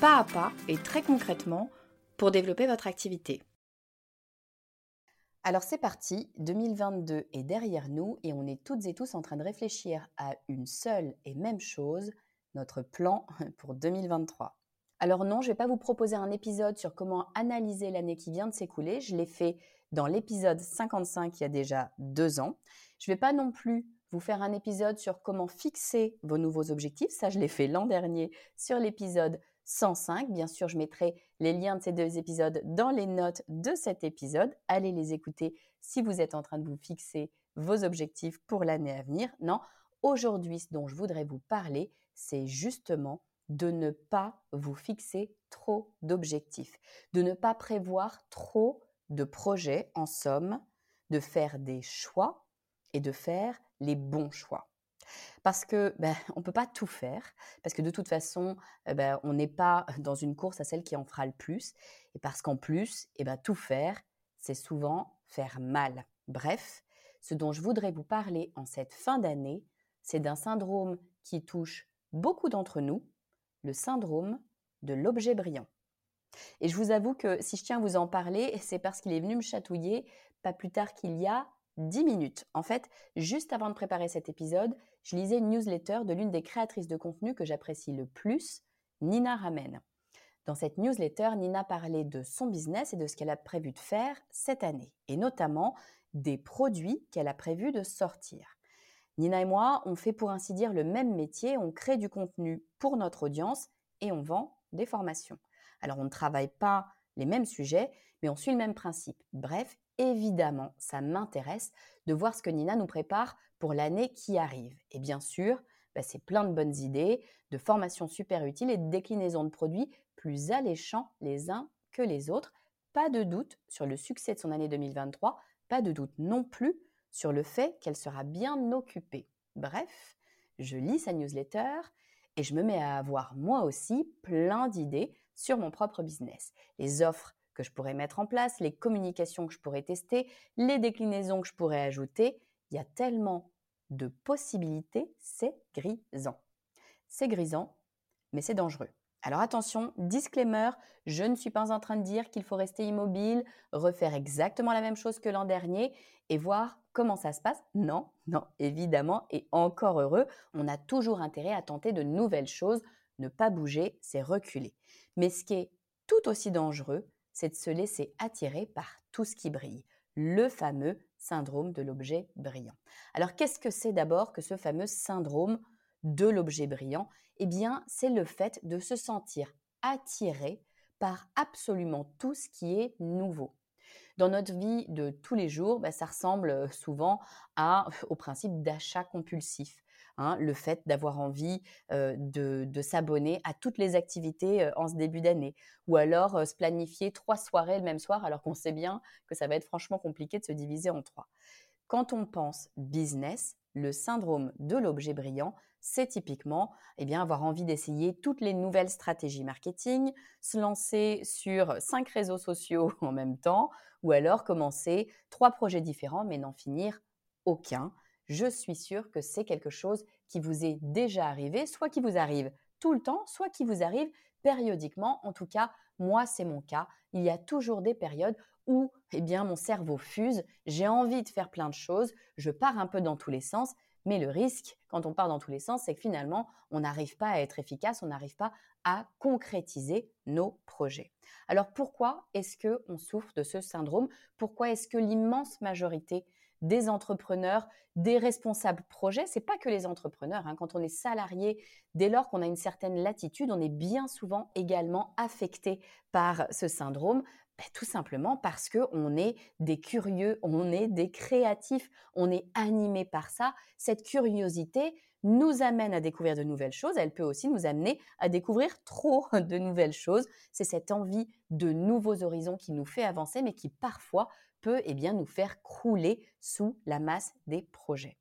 pas à pas et très concrètement pour développer votre activité. Alors c'est parti, 2022 est derrière nous et on est toutes et tous en train de réfléchir à une seule et même chose, notre plan pour 2023. Alors non, je ne vais pas vous proposer un épisode sur comment analyser l'année qui vient de s'écouler, je l'ai fait dans l'épisode 55 il y a déjà deux ans. Je ne vais pas non plus vous faire un épisode sur comment fixer vos nouveaux objectifs, ça je l'ai fait l'an dernier sur l'épisode 105. Bien sûr, je mettrai les liens de ces deux épisodes dans les notes de cet épisode. Allez les écouter si vous êtes en train de vous fixer vos objectifs pour l'année à venir. Non, aujourd'hui, ce dont je voudrais vous parler, c'est justement de ne pas vous fixer trop d'objectifs, de ne pas prévoir trop de projets, en somme, de faire des choix et de faire les bons choix. Parce que ben, on ne peut pas tout faire, parce que de toute façon, eh ben, on n'est pas dans une course à celle qui en fera le plus, et parce qu'en plus, eh ben, tout faire, c'est souvent faire mal. Bref, ce dont je voudrais vous parler en cette fin d'année, c'est d'un syndrome qui touche beaucoup d'entre nous, le syndrome de l'objet brillant. Et je vous avoue que si je tiens à vous en parler, c'est parce qu'il est venu me chatouiller pas plus tard qu'il y a 10 minutes. En fait, juste avant de préparer cet épisode, je lisais une newsletter de l'une des créatrices de contenu que j'apprécie le plus, Nina Ramen. Dans cette newsletter, Nina parlait de son business et de ce qu'elle a prévu de faire cette année, et notamment des produits qu'elle a prévu de sortir. Nina et moi, on fait pour ainsi dire le même métier, on crée du contenu pour notre audience et on vend des formations. Alors on ne travaille pas les mêmes sujets, mais on suit le même principe. Bref, évidemment, ça m'intéresse de voir ce que Nina nous prépare pour l'année qui arrive. Et bien sûr, bah, c'est plein de bonnes idées, de formations super utiles et de déclinaisons de produits plus alléchants les uns que les autres. Pas de doute sur le succès de son année 2023, pas de doute non plus sur le fait qu'elle sera bien occupée. Bref, je lis sa newsletter et je me mets à avoir moi aussi plein d'idées sur mon propre business. Les offres que je pourrais mettre en place, les communications que je pourrais tester, les déclinaisons que je pourrais ajouter. Il y a tellement de possibilités, c'est grisant. C'est grisant, mais c'est dangereux. Alors attention, disclaimer, je ne suis pas en train de dire qu'il faut rester immobile, refaire exactement la même chose que l'an dernier et voir comment ça se passe. Non, non, évidemment, et encore heureux, on a toujours intérêt à tenter de nouvelles choses. Ne pas bouger, c'est reculer. Mais ce qui est tout aussi dangereux, c'est de se laisser attirer par tout ce qui brille, le fameux syndrome de l'objet brillant. Alors qu'est-ce que c'est d'abord que ce fameux syndrome de l'objet brillant? Eh bien, c'est le fait de se sentir attiré par absolument tout ce qui est nouveau. Dans notre vie de tous les jours, bah, ça ressemble souvent au principe d'achat compulsif. Hein, le fait d'avoir envie de, s'abonner à toutes les activités en ce début d'année, ou alors se planifier trois soirées le même soir alors qu'on sait bien que ça va être franchement compliqué de se diviser en trois. Quand on pense business, le syndrome de l'objet brillant, c'est typiquement eh bien, avoir envie d'essayer toutes les nouvelles stratégies marketing, se lancer sur cinq réseaux sociaux en même temps, ou alors commencer trois projets différents mais n'en finir aucun je suis sûre que c'est quelque chose qui vous est déjà arrivé, soit qui vous arrive tout le temps, soit qui vous arrive périodiquement. En tout cas, moi, c'est mon cas. Il y a toujours des périodes où eh bien, mon cerveau fuse, j'ai envie de faire plein de choses, je pars un peu dans tous les sens, mais le risque, quand on part dans tous les sens, c'est que finalement, on n'arrive pas à être efficace, on n'arrive pas à concrétiser nos projets. Alors pourquoi est-ce que on souffre de ce syndrome? Pourquoi est-ce que l'immense majorité des entrepreneurs, des responsables projets. C'est pas que les entrepreneurs. Hein. Quand on est salarié, dès lors qu'on a une certaine latitude, on est bien souvent également affecté par ce syndrome. Ben, tout simplement parce que on est des curieux, on est des créatifs, on est animé par ça. Cette curiosité nous amène à découvrir de nouvelles choses. Elle peut aussi nous amener à découvrir trop de nouvelles choses. C'est cette envie de nouveaux horizons qui nous fait avancer, mais qui parfois peut eh bien, nous faire crouler sous la masse des projets.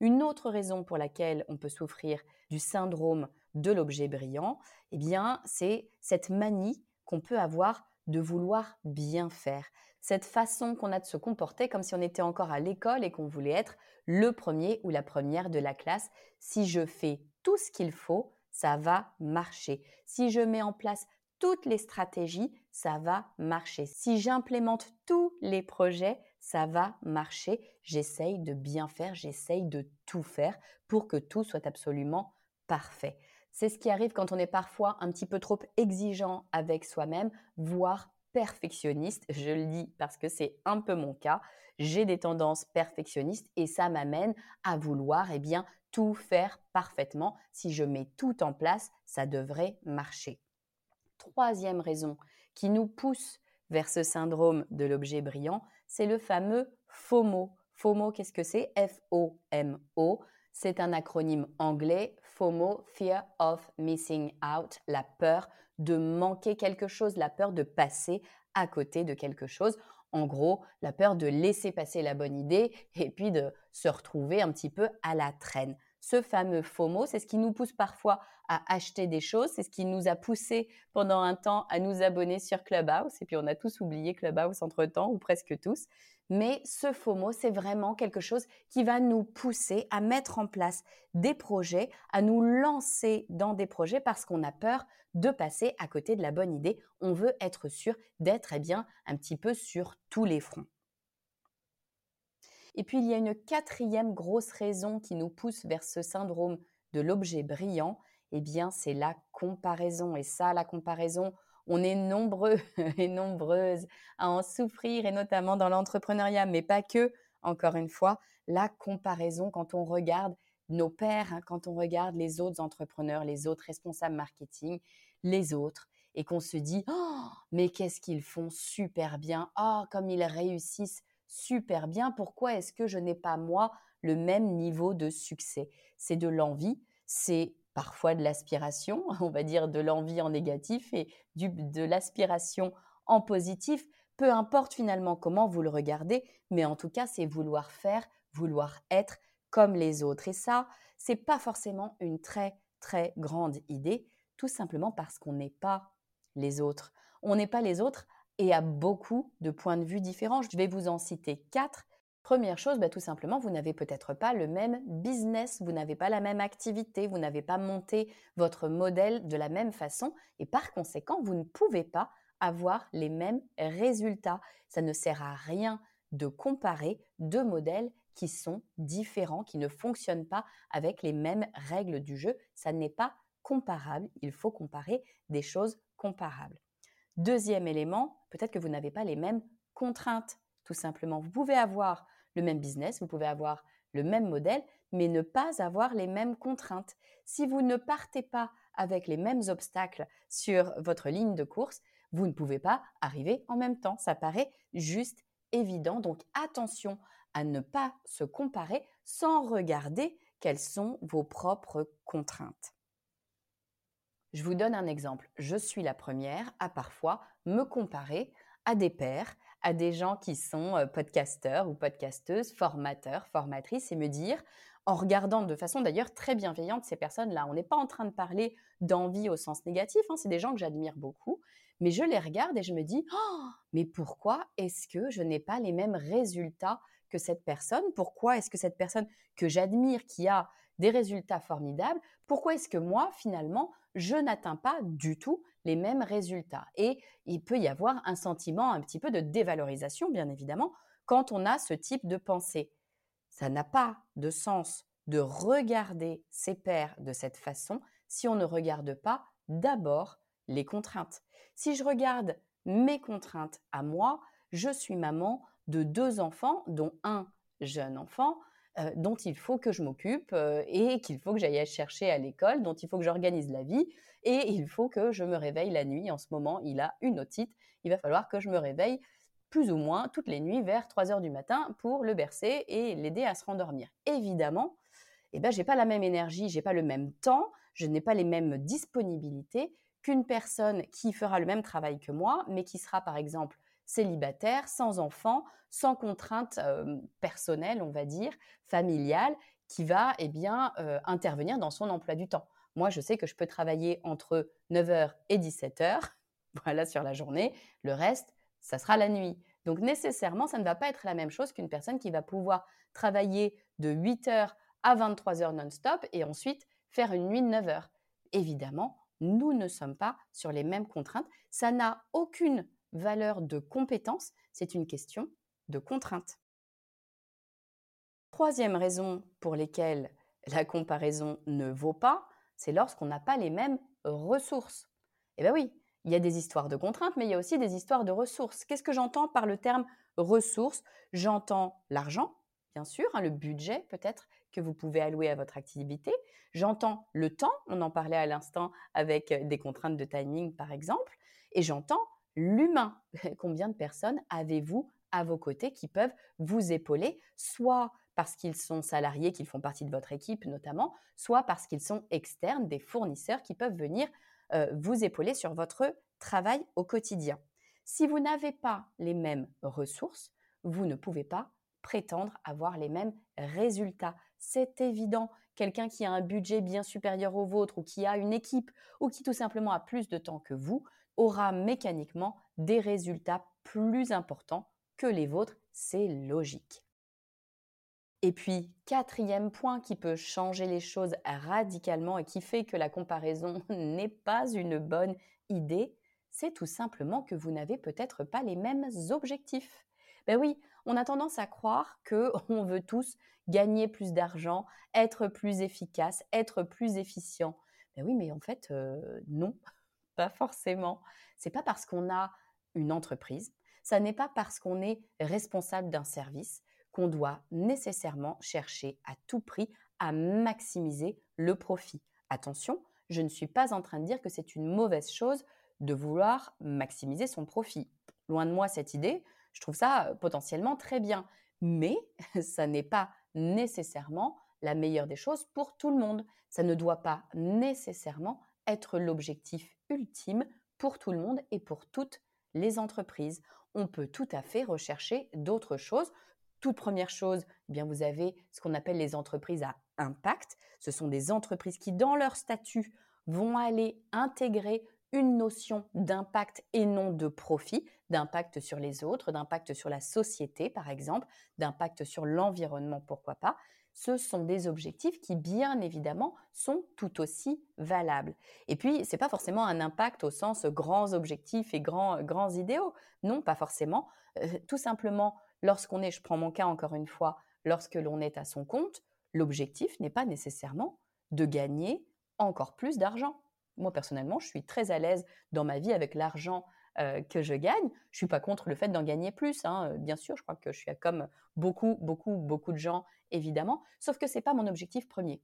Une autre raison pour laquelle on peut souffrir du syndrome de l'objet brillant, eh bien, c'est cette manie qu'on peut avoir de vouloir bien faire. Cette façon qu'on a de se comporter comme si on était encore à l'école et qu'on voulait être le premier ou la première de la classe. Si je fais tout ce qu'il faut, ça va marcher. Si je mets en place toutes les stratégies, ça va marcher. Si j'implémente tous les projets, ça va marcher. J'essaye de bien faire, j'essaye de tout faire pour que tout soit absolument parfait. C'est ce qui arrive quand on est parfois un petit peu trop exigeant avec soi-même, voire perfectionniste. Je le dis parce que c'est un peu mon cas. J'ai des tendances perfectionnistes et ça m'amène à vouloir eh bien tout faire parfaitement. Si je mets tout en place, ça devrait marcher troisième raison qui nous pousse vers ce syndrome de l'objet brillant, c'est le fameux FOMO. FOMO, qu'est-ce que c'est? F-O-M-O. C'est un acronyme anglais. FOMO, Fear of Missing Out, la peur de manquer quelque chose, la peur de passer à côté de quelque chose. En gros, la peur de laisser passer la bonne idée et puis de se retrouver un petit peu à la traîne ce fameux FOMO, c'est ce qui nous pousse parfois à acheter des choses, c'est ce qui nous a poussé pendant un temps à nous abonner sur Clubhouse, et puis on a tous oublié Clubhouse entre-temps, ou presque tous. Mais ce FOMO, c'est vraiment quelque chose qui va nous pousser à mettre en place des projets, à nous lancer dans des projets parce qu'on a peur de passer à côté de la bonne idée. On veut être sûr d'être eh bien un petit peu sur tous les fronts. Et puis il y a une quatrième grosse raison qui nous pousse vers ce syndrome de l'objet brillant, eh bien c'est la comparaison. Et ça, la comparaison, on est nombreux et nombreuses à en souffrir, et notamment dans l'entrepreneuriat, mais pas que. Encore une fois, la comparaison quand on regarde nos pairs, hein, quand on regarde les autres entrepreneurs, les autres responsables marketing, les autres, et qu'on se dit, oh, mais qu'est-ce qu'ils font super bien, oh, comme ils réussissent super bien, pourquoi est-ce que je n'ai pas moi le même niveau de succès? C'est de l'envie, c'est parfois de l'aspiration, on va dire de l'envie en négatif et de l'aspiration en positif, peu importe finalement comment vous le regardez, mais en tout cas c'est vouloir faire, vouloir être comme les autres. Et ça, c'est pas forcément une très très grande idée, tout simplement parce qu'on n'est pas les autres. On n'est pas les autres et à beaucoup de points de vue différents. Je vais vous en citer quatre. Première chose, bah, tout simplement, vous n'avez peut-être pas le même business, vous n'avez pas la même activité, vous n'avez pas monté votre modèle de la même façon et par conséquent, vous ne pouvez pas avoir les mêmes résultats. Ça ne sert à rien de comparer deux modèles qui sont différents, qui ne fonctionnent pas avec les mêmes règles du jeu. Ça n'est pas comparable. Il faut comparer des choses comparables. Deuxième élément, peut-être que vous n'avez pas les mêmes contraintes, tout simplement. Vous pouvez avoir le même business, vous pouvez avoir le même modèle, mais ne pas avoir les mêmes contraintes. Si vous ne partez pas avec les mêmes obstacles sur votre ligne de course, vous ne pouvez pas arriver en même temps. Ça paraît juste évident. Donc attention à ne pas se comparer sans regarder quelles sont vos propres contraintes. Je vous donne un exemple. Je suis la première à parfois me comparer à des pairs, à des gens qui sont euh, podcasteurs ou podcasteuses, formateurs, formatrices, et me dire, en regardant de façon d'ailleurs très bienveillante ces personnes-là, on n'est pas en train de parler d'envie au sens négatif, hein, c'est des gens que j'admire beaucoup, mais je les regarde et je me dis, oh, mais pourquoi est-ce que je n'ai pas les mêmes résultats que cette personne, pourquoi est-ce que cette personne que j'admire, qui a des résultats formidables, pourquoi est-ce que moi, finalement, je n'atteins pas du tout les mêmes résultats Et il peut y avoir un sentiment un petit peu de dévalorisation, bien évidemment, quand on a ce type de pensée. Ça n'a pas de sens de regarder ses pairs de cette façon si on ne regarde pas d'abord les contraintes. Si je regarde mes contraintes à moi, je suis maman de deux enfants, dont un jeune enfant, euh, dont il faut que je m'occupe euh, et qu'il faut que j'aille chercher à l'école, dont il faut que j'organise la vie et il faut que je me réveille la nuit. En ce moment, il a une otite. Il va falloir que je me réveille plus ou moins toutes les nuits vers 3 heures du matin pour le bercer et l'aider à se rendormir. Évidemment, eh ben, je n'ai pas la même énergie, je n'ai pas le même temps, je n'ai pas les mêmes disponibilités qu'une personne qui fera le même travail que moi, mais qui sera par exemple célibataire, sans enfant, sans contrainte euh, personnelle, on va dire, familiale, qui va eh euh, intervenir dans son emploi du temps. Moi, je sais que je peux travailler entre 9h et 17h, voilà, sur la journée. Le reste, ça sera la nuit. Donc, nécessairement, ça ne va pas être la même chose qu'une personne qui va pouvoir travailler de 8h à 23h non-stop et ensuite faire une nuit de 9h. Évidemment, nous ne sommes pas sur les mêmes contraintes. Ça n'a aucune valeur de compétence, c'est une question de contrainte. Troisième raison pour lesquelles la comparaison ne vaut pas, c'est lorsqu'on n'a pas les mêmes ressources. Eh bien oui, il y a des histoires de contraintes, mais il y a aussi des histoires de ressources. Qu'est-ce que j'entends par le terme ressources? J'entends l'argent, bien sûr, hein, le budget peut-être que vous pouvez allouer à votre activité. J'entends le temps, on en parlait à l'instant avec des contraintes de timing par exemple, et j'entends l'humain. Combien de personnes avez-vous à vos côtés qui peuvent vous épauler, soit parce qu'ils sont salariés, qu'ils font partie de votre équipe notamment, soit parce qu'ils sont externes, des fournisseurs qui peuvent venir euh, vous épauler sur votre travail au quotidien? Si vous n'avez pas les mêmes ressources, vous ne pouvez pas prétendre avoir les mêmes résultats. C'est évident. Quelqu'un qui a un budget bien supérieur au vôtre ou qui a une équipe ou qui tout simplement a plus de temps que vous aura mécaniquement des résultats plus importants que les vôtres. C'est logique. Et puis, quatrième point qui peut changer les choses radicalement et qui fait que la comparaison n'est pas une bonne idée, c'est tout simplement que vous n'avez peut-être pas les mêmes objectifs. Ben oui, on a tendance à croire que on veut tous gagner plus d'argent, être plus efficace, être plus efficient. Ben oui, mais en fait, euh, non, forcément. C'est pas parce qu'on a une entreprise, ça n'est pas parce qu'on est responsable d'un service qu'on doit nécessairement chercher à tout prix à maximiser le profit. Attention, je ne suis pas en train de dire que c'est une mauvaise chose de vouloir maximiser son profit. Loin de moi cette idée, je trouve ça euh, potentiellement très bien. Mais ça n'est pas nécessairement la meilleure des choses pour tout le monde. Ça ne doit pas nécessairement être l'objectif ultime pour tout le monde et pour toutes les entreprises. On peut tout à fait rechercher d'autres choses. Toute première chose, eh bien vous avez ce qu'on appelle les entreprises à impact. Ce sont des entreprises qui, dans leur statut, vont aller intégrer une notion d'impact et non de profit, d'impact sur les autres, d'impact sur la société par exemple, d'impact sur l'environnement, pourquoi pas ce sont des objectifs qui, bien évidemment, sont tout aussi valables. Et puis, ce n'est pas forcément un impact au sens grands objectifs et grands, grands idéaux. Non, pas forcément. Euh, tout simplement, lorsqu'on est, je prends mon cas encore une fois, lorsque l'on est à son compte, l'objectif n'est pas nécessairement de gagner encore plus d'argent. Moi, personnellement, je suis très à l'aise dans ma vie avec l'argent euh, que je gagne. Je suis pas contre le fait d'en gagner plus, hein, bien sûr. Je crois que je suis comme beaucoup, beaucoup, beaucoup de gens, évidemment. Sauf que c'est pas mon objectif premier.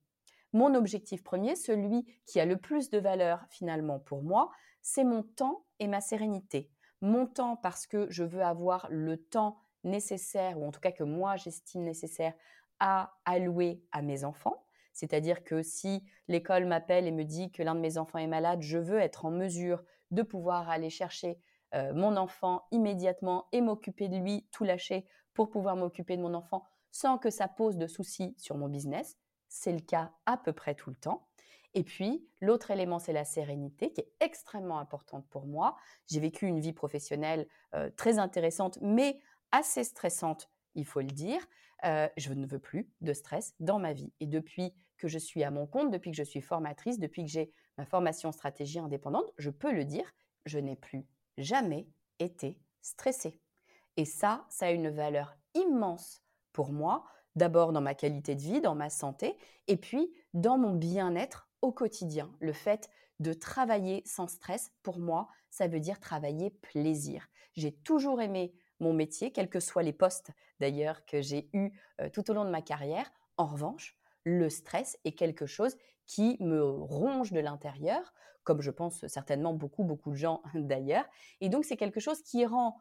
Mon objectif premier, celui qui a le plus de valeur finalement pour moi, c'est mon temps et ma sérénité. Mon temps parce que je veux avoir le temps nécessaire, ou en tout cas que moi j'estime nécessaire, à allouer à mes enfants. C'est-à-dire que si l'école m'appelle et me dit que l'un de mes enfants est malade, je veux être en mesure de pouvoir aller chercher mon enfant immédiatement et m'occuper de lui, tout lâcher pour pouvoir m'occuper de mon enfant sans que ça pose de soucis sur mon business. C'est le cas à peu près tout le temps. Et puis, l'autre élément, c'est la sérénité, qui est extrêmement importante pour moi. J'ai vécu une vie professionnelle très intéressante, mais assez stressante il faut le dire, je ne veux plus de stress dans ma vie. Et depuis que je suis à mon compte, depuis que je suis formatrice, depuis que j'ai ma formation stratégie indépendante, je peux le dire, je n'ai plus jamais été stressée. Et ça, ça a une valeur immense pour moi, d'abord dans ma qualité de vie, dans ma santé, et puis dans mon bien-être au quotidien. Le fait de travailler sans stress, pour moi, ça veut dire travailler plaisir. J'ai toujours aimé mon métier, quels que soient les postes d'ailleurs que j'ai eus euh, tout au long de ma carrière. En revanche, le stress est quelque chose qui me ronge de l'intérieur, comme je pense certainement beaucoup, beaucoup de gens d'ailleurs. Et donc, c'est quelque chose qui rend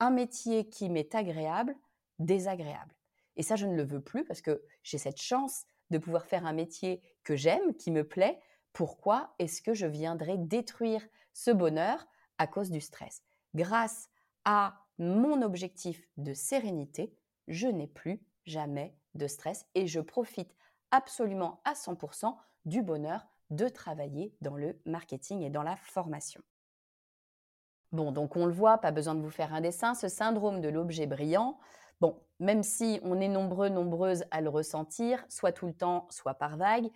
un métier qui m'est agréable désagréable. Et ça, je ne le veux plus parce que j'ai cette chance de pouvoir faire un métier que j'aime, qui me plaît. Pourquoi est-ce que je viendrais détruire ce bonheur à cause du stress? Grâce à mon objectif de sérénité, je n'ai plus jamais de stress et je profite absolument à 100% du bonheur de travailler dans le marketing et dans la formation. Bon, donc on le voit, pas besoin de vous faire un dessin, ce syndrome de l'objet brillant, bon, même si on est nombreux, nombreuses à le ressentir, soit tout le temps, soit par vague,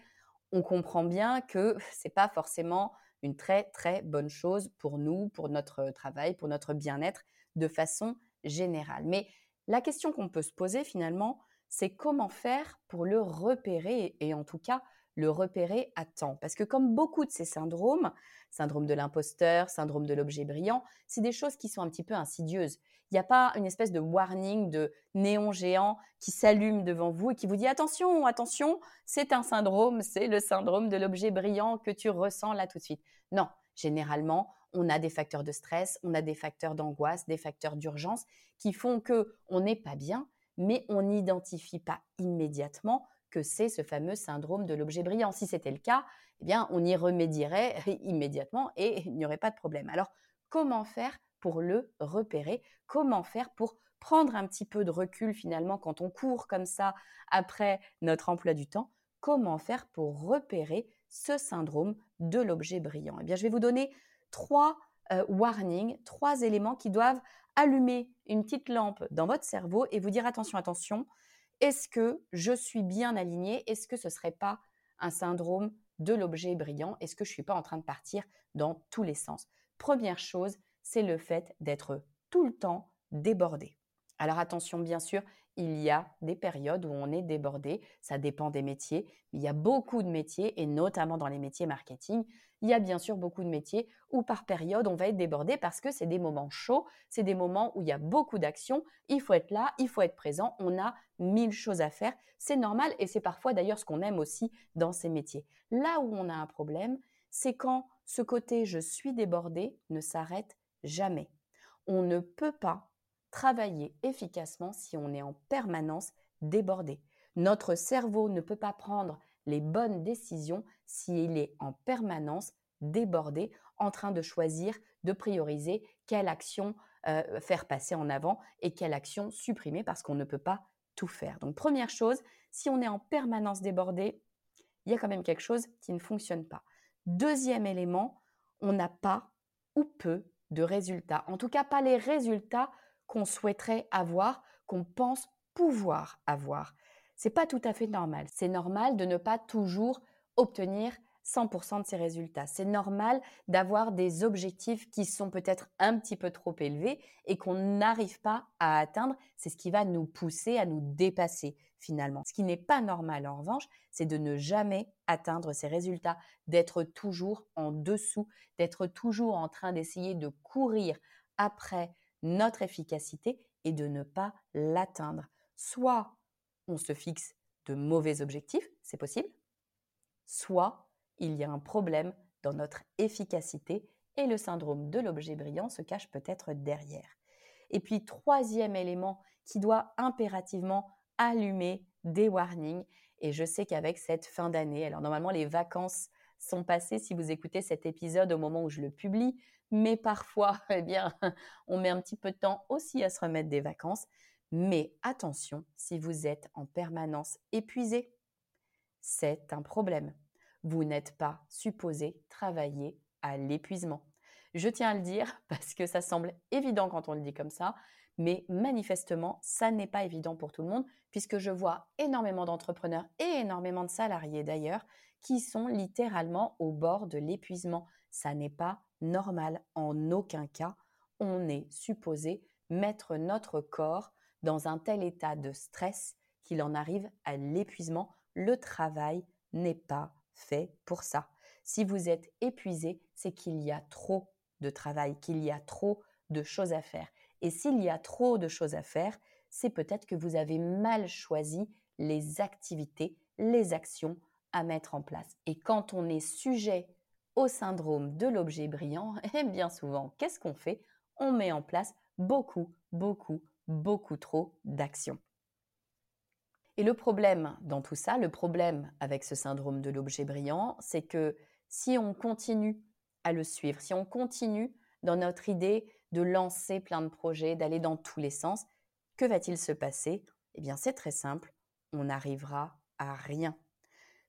on comprend bien que c'est pas forcément une très très bonne chose pour nous, pour notre travail, pour notre bien-être de façon générale. Mais la question qu'on peut se poser finalement, c'est comment faire pour le repérer et en tout cas le repérer à temps. Parce que comme beaucoup de ces syndromes, syndrome de l'imposteur, syndrome de l'objet brillant, c'est des choses qui sont un petit peu insidieuses. Il n'y a pas une espèce de warning de néon géant qui s'allume devant vous et qui vous dit attention, attention, c'est un syndrome, c'est le syndrome de l'objet brillant que tu ressens là tout de suite. Non, généralement, on a des facteurs de stress, on a des facteurs d'angoisse, des facteurs d'urgence qui font que on n'est pas bien, mais on n'identifie pas immédiatement que c'est ce fameux syndrome de l'objet brillant. Si c'était le cas, eh bien, on y remédierait immédiatement et il n'y aurait pas de problème. Alors, comment faire pour le repérer? Comment faire pour prendre un petit peu de recul finalement quand on court comme ça après notre emploi du temps? Comment faire pour repérer ce syndrome de l'objet brillant? Eh bien, je vais vous donner trois euh, warnings, trois éléments qui doivent allumer une petite lampe dans votre cerveau et vous dire attention, attention, est-ce que je suis bien alignée? Est-ce que ce ne serait pas un syndrome de l'objet brillant? Est-ce que je ne suis pas en train de partir dans tous les sens? Première chose, c'est le fait d'être tout le temps débordé. Alors attention, bien sûr, il y a des périodes où on est débordé, ça dépend des métiers, il y a beaucoup de métiers, et notamment dans les métiers marketing, il y a bien sûr beaucoup de métiers où par période on va être débordé parce que c'est des moments chauds, c'est des moments où il y a beaucoup d'actions, il faut être là, il faut être présent, on a mille choses à faire, c'est normal et c'est parfois d'ailleurs ce qu'on aime aussi dans ces métiers. Là où on a un problème, c'est quand ce côté je suis débordé ne s'arrête jamais. On ne peut pas travailler efficacement si on est en permanence débordé. Notre cerveau ne peut pas prendre les bonnes décisions s'il est en permanence débordé, en train de choisir, de prioriser quelle action euh, faire passer en avant et quelle action supprimer parce qu'on ne peut pas tout faire. Donc première chose, si on est en permanence débordé, il y a quand même quelque chose qui ne fonctionne pas. Deuxième élément, on n'a pas ou peu de résultats. En tout cas, pas les résultats qu'on souhaiterait avoir, qu'on pense pouvoir avoir. C'est pas tout à fait normal. C'est normal de ne pas toujours obtenir 100% de ces résultats. C'est normal d'avoir des objectifs qui sont peut-être un petit peu trop élevés et qu'on n'arrive pas à atteindre. C'est ce qui va nous pousser à nous dépasser finalement. Ce qui n'est pas normal en revanche, c'est de ne jamais atteindre ces résultats, d'être toujours en dessous, d'être toujours en train d'essayer de courir après notre efficacité et de ne pas l'atteindre. Soit on se fixe de mauvais objectifs, c'est possible, soit il y a un problème dans notre efficacité et le syndrome de l'objet brillant se cache peut-être derrière. Et puis troisième élément qui doit impérativement allumer des warnings, et je sais qu'avec cette fin d'année, alors normalement les vacances sont passées si vous écoutez cet épisode au moment où je le publie, mais parfois, eh bien, on met un petit peu de temps aussi à se remettre des vacances. Mais attention, si vous êtes en permanence épuisé, c'est un problème. Vous n'êtes pas supposé travailler à l'épuisement. Je tiens à le dire parce que ça semble évident quand on le dit comme ça, mais manifestement, ça n'est pas évident pour tout le monde, puisque je vois énormément d'entrepreneurs et énormément de salariés d'ailleurs qui sont littéralement au bord de l'épuisement. Ça n'est pas normal en aucun cas. On est supposé mettre notre corps dans un tel état de stress qu'il en arrive à l'épuisement. Le travail n'est pas fait pour ça. Si vous êtes épuisé, c'est qu'il y a trop de travail, qu'il y a trop de choses à faire. Et s'il y a trop de choses à faire, c'est peut-être que vous avez mal choisi les activités, les actions à mettre en place. Et quand on est sujet au syndrome de l'objet brillant, et bien souvent, qu'est-ce qu'on fait? On met en place beaucoup, beaucoup, beaucoup trop d'actions. Et le problème dans tout ça, le problème avec ce syndrome de l'objet brillant, c'est que si on continue à le suivre, si on continue dans notre idée de lancer plein de projets, d'aller dans tous les sens, que va-t-il se passer? Eh bien, c'est très simple, on n'arrivera à rien.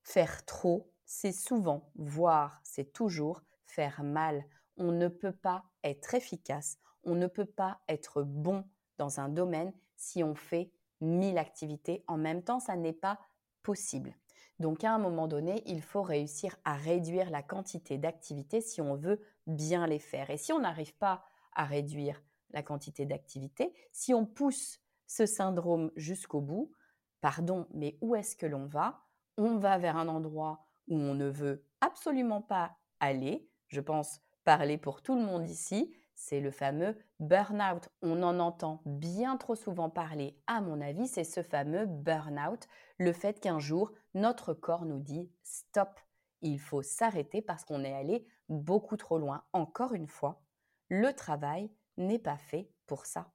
Faire trop, c'est souvent, voire c'est toujours faire mal. On ne peut pas être efficace, on ne peut pas être bon dans un domaine si on fait mille activités en même temps, ça n'est pas possible. Donc à un moment donné, il faut réussir à réduire la quantité d'activités si on veut bien les faire. Et si on n'arrive pas à réduire la quantité d'activités, si on pousse ce syndrome jusqu'au bout, pardon, mais où est-ce que l'on va? On va vers un endroit où on ne veut absolument pas aller. Je pense parler pour tout le monde ici c'est le fameux burn-out. On en entend bien trop souvent parler, à mon avis, c'est ce fameux burn-out, le fait qu'un jour, notre corps nous dit stop, il faut s'arrêter parce qu'on est allé beaucoup trop loin. Encore une fois, le travail n'est pas fait pour ça.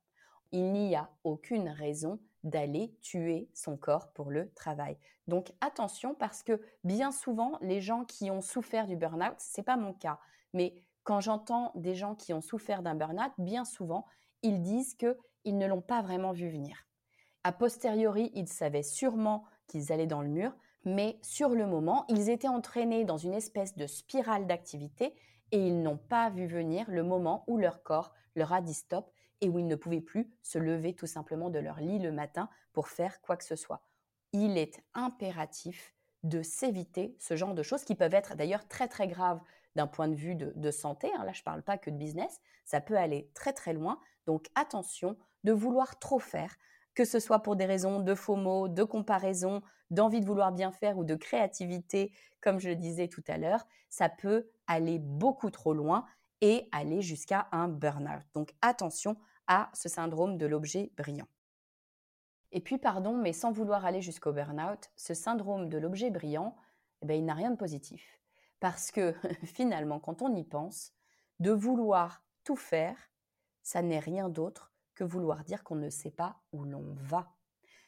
Il n'y a aucune raison d'aller tuer son corps pour le travail. Donc attention parce que bien souvent les gens qui ont souffert du burn-out, c'est pas mon cas, mais quand j'entends des gens qui ont souffert d'un burn-out, bien souvent, ils disent qu'ils ne l'ont pas vraiment vu venir. A posteriori, ils savaient sûrement qu'ils allaient dans le mur, mais sur le moment, ils étaient entraînés dans une espèce de spirale d'activité et ils n'ont pas vu venir le moment où leur corps leur a dit stop et où ils ne pouvaient plus se lever tout simplement de leur lit le matin pour faire quoi que ce soit. Il est impératif de s'éviter ce genre de choses qui peuvent être d'ailleurs très très graves d'un point de vue de, santé. Hein. là, je ne parle pas que de business. Ça peut aller très très loin. Donc attention de vouloir trop faire, que ce soit pour des raisons de mots, de comparaison, d'envie de vouloir bien faire ou de créativité, comme je le disais tout à l'heure, ça peut aller beaucoup trop loin et aller jusqu'à un burn-out. Donc attention à ce syndrome de l'objet brillant. Et puis, pardon, mais sans vouloir aller jusqu'au burn-out, ce syndrome de l'objet brillant, eh ben, il n'a rien de positif. Parce que finalement, quand on y pense, de vouloir tout faire, ça n'est rien d'autre que vouloir dire qu'on ne sait pas où l'on va.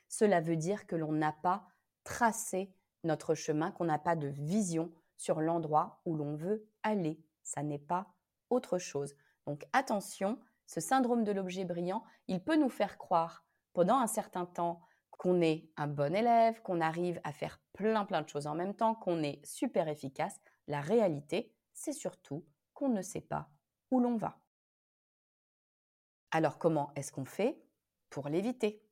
Cela veut dire que l'on n'a pas tracé notre chemin, qu'on n'a pas de vision sur l'endroit où l'on veut aller. Ça n'est pas autre chose. Donc attention, ce syndrome de l'objet brillant, il peut nous faire croire pendant un certain temps qu'on est un bon élève, qu'on arrive à faire plein plein de choses en même temps, qu'on est super efficace, la réalité, c'est surtout qu'on ne sait pas où l'on va. Alors comment est-ce qu'on fait pour l'éviter?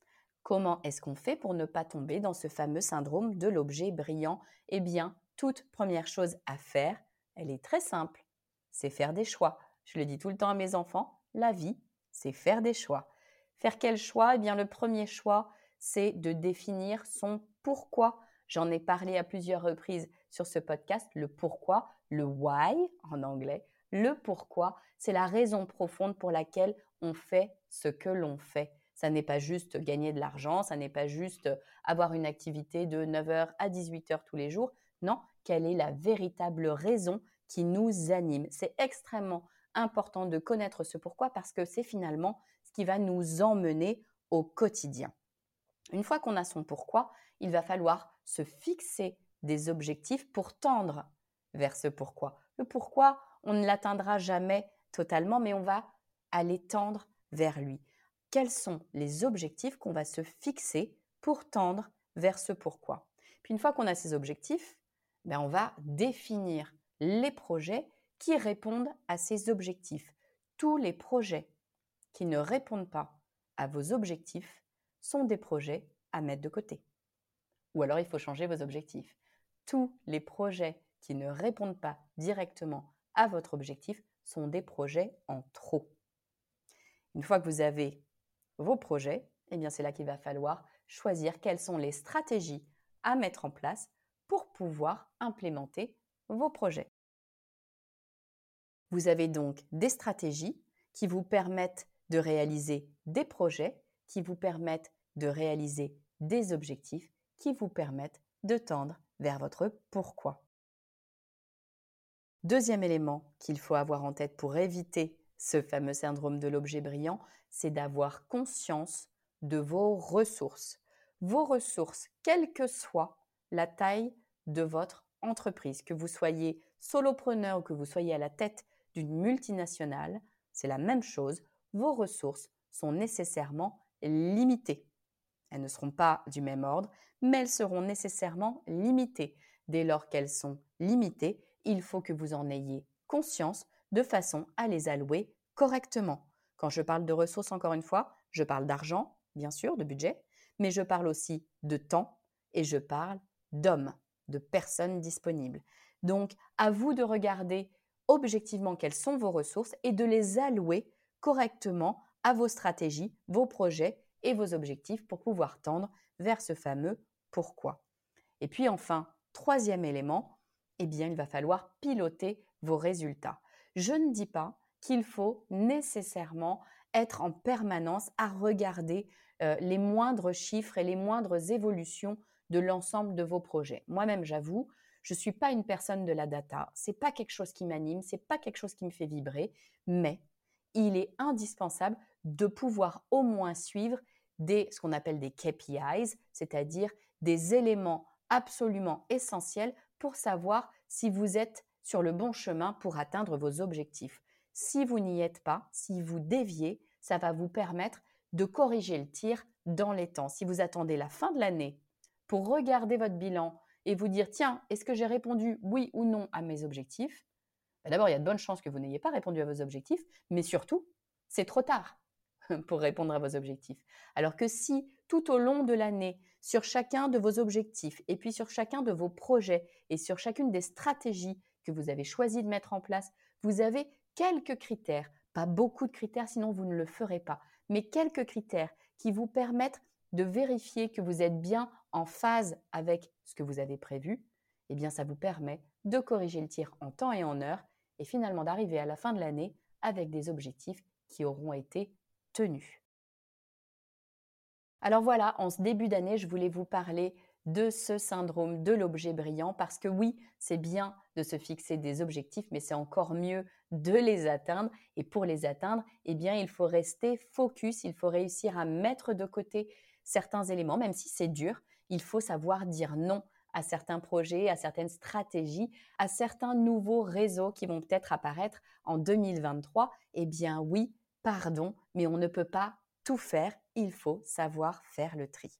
Comment est-ce qu'on fait pour ne pas tomber dans ce fameux syndrome de l'objet brillant? Eh bien, toute première chose à faire, elle est très simple, c'est faire des choix. Je le dis tout le temps à mes enfants, la vie, c'est faire des choix. Faire quel choix? Eh bien, le premier choix, c'est de définir son pourquoi. J'en ai parlé à plusieurs reprises sur ce podcast, le pourquoi, le why en anglais. Le pourquoi, c'est la raison profonde pour laquelle on fait ce que l'on fait. Ça n'est pas juste gagner de l'argent, ça n'est pas juste avoir une activité de 9h à 18h tous les jours. Non, quelle est la véritable raison qui nous anime? C'est extrêmement important de connaître ce pourquoi parce que c'est finalement ce qui va nous emmener au quotidien. Une fois qu'on a son pourquoi, il va falloir se fixer des objectifs pour tendre vers ce pourquoi. Le pourquoi, on ne l'atteindra jamais totalement, mais on va aller tendre vers lui. Quels sont les objectifs qu'on va se fixer pour tendre vers ce pourquoi? Puis une fois qu'on a ces objectifs, ben on va définir les projets qui répondent à ces objectifs. Tous les projets qui ne répondent pas à vos objectifs sont des projets à mettre de côté. Ou alors il faut changer vos objectifs. Tous les projets qui ne répondent pas directement à votre objectif sont des projets en trop. Une fois que vous avez vos projets, eh bien c'est là qu'il va falloir choisir quelles sont les stratégies à mettre en place pour pouvoir implémenter vos projets. Vous avez donc des stratégies qui vous permettent de réaliser des projets, qui vous permettent de réaliser des objectifs, qui vous permettent de tendre vers votre pourquoi. Deuxième élément qu'il faut avoir en tête pour éviter ce fameux syndrome de l'objet brillant, c'est d'avoir conscience de vos ressources. Vos ressources, quelle que soit la taille de votre entreprise, que vous soyez solopreneur ou que vous soyez à la tête d'une multinationale, c'est la même chose. Vos ressources sont nécessairement limitées. Elles ne seront pas du même ordre, mais elles seront nécessairement limitées. Dès lors qu'elles sont limitées, il faut que vous en ayez conscience de façon à les allouer correctement. Quand je parle de ressources, encore une fois, je parle d'argent, bien sûr, de budget, mais je parle aussi de temps et je parle d'hommes, de personnes disponibles. Donc, à vous de regarder objectivement quelles sont vos ressources et de les allouer correctement à vos stratégies, vos projets vos objectifs pour pouvoir tendre vers ce fameux pourquoi. Et puis enfin, troisième élément, eh bien, il va falloir piloter vos résultats. Je ne dis pas qu'il faut nécessairement être en permanence à regarder euh, les moindres chiffres et les moindres évolutions de l'ensemble de vos projets. Moi-même, j'avoue, je ne suis pas une personne de la data, c'est pas quelque chose qui m'anime, c'est pas quelque chose qui me fait vibrer, mais il est indispensable de pouvoir au moins suivre des ce qu'on appelle des KPIs, c'est-à-dire des éléments absolument essentiels pour savoir si vous êtes sur le bon chemin pour atteindre vos objectifs. Si vous n'y êtes pas, si vous déviez, ça va vous permettre de corriger le tir dans les temps. Si vous attendez la fin de l'année pour regarder votre bilan et vous dire, tiens, est-ce que j'ai répondu oui ou non à mes objectifs? Bah, D'abord, il y a de bonnes chances que vous n'ayez pas répondu à vos objectifs, mais surtout, c'est trop tard pour répondre à vos objectifs. Alors que si tout au long de l'année, sur chacun de vos objectifs, et puis sur chacun de vos projets, et sur chacune des stratégies que vous avez choisi de mettre en place, vous avez quelques critères, pas beaucoup de critères, sinon vous ne le ferez pas, mais quelques critères qui vous permettent de vérifier que vous êtes bien en phase avec ce que vous avez prévu, eh bien ça vous permet de corriger le tir en temps et en heure et finalement d'arriver à la fin de l'année avec des objectifs qui auront été Alors voilà, en ce début d'année, je voulais vous parler de ce syndrome de l'objet brillant parce que oui, c'est bien de se fixer des objectifs, mais c'est encore mieux de les atteindre. Et pour les atteindre, eh bien, il faut rester focus, il faut réussir à mettre de côté certains éléments, même si c'est dur. Il faut savoir dire non à certains projets, à certaines stratégies, à certains nouveaux réseaux qui vont peut-être apparaître en 2023. Eh bien oui, pardon, mais on ne peut pas tout faire, il faut savoir faire le tri.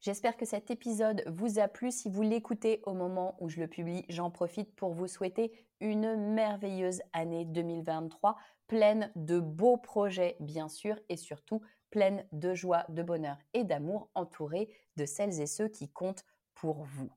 J'espère que cet épisode vous a plu. Si vous l'écoutez au moment où je le publie, j'en profite pour vous souhaiter une merveilleuse année 2023, pleine de beaux projets bien sûr et surtout pleine de joie, de bonheur et d'amour, entourée de celles et ceux qui comptent pour vous.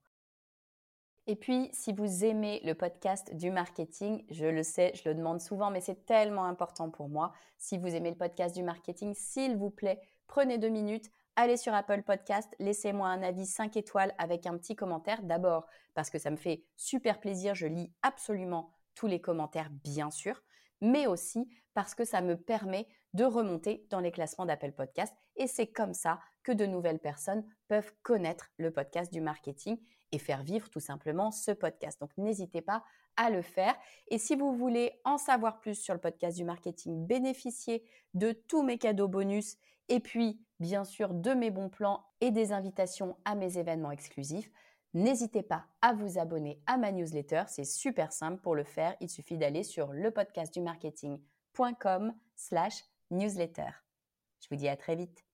Et puis, si vous aimez le podcast du marketing, je le sais, je le demande souvent, mais c'est tellement important pour moi. Si vous aimez le podcast du marketing, s'il vous plaît, prenez deux minutes, allez sur Apple Podcast, laissez-moi un avis 5 étoiles avec un petit commentaire. D'abord parce que ça me fait super plaisir, je lis absolument tous les commentaires bien sûr, mais aussi parce que ça me permet de remonter dans les classements d'Apple Podcast et c'est comme ça que de nouvelles personnes peuvent connaître le podcast du marketing et faire vivre tout simplement ce podcast. Donc n'hésitez pas à le faire. Et si vous voulez en savoir plus sur le podcast du marketing, bénéficier de tous mes cadeaux bonus et puis bien sûr de mes bons plans et des invitations à mes événements exclusifs, n'hésitez pas à vous abonner à ma newsletter. C'est super simple pour le faire. Il suffit d'aller sur lepodcastdumarketing.com slash newsletter. Je vous dis à très vite.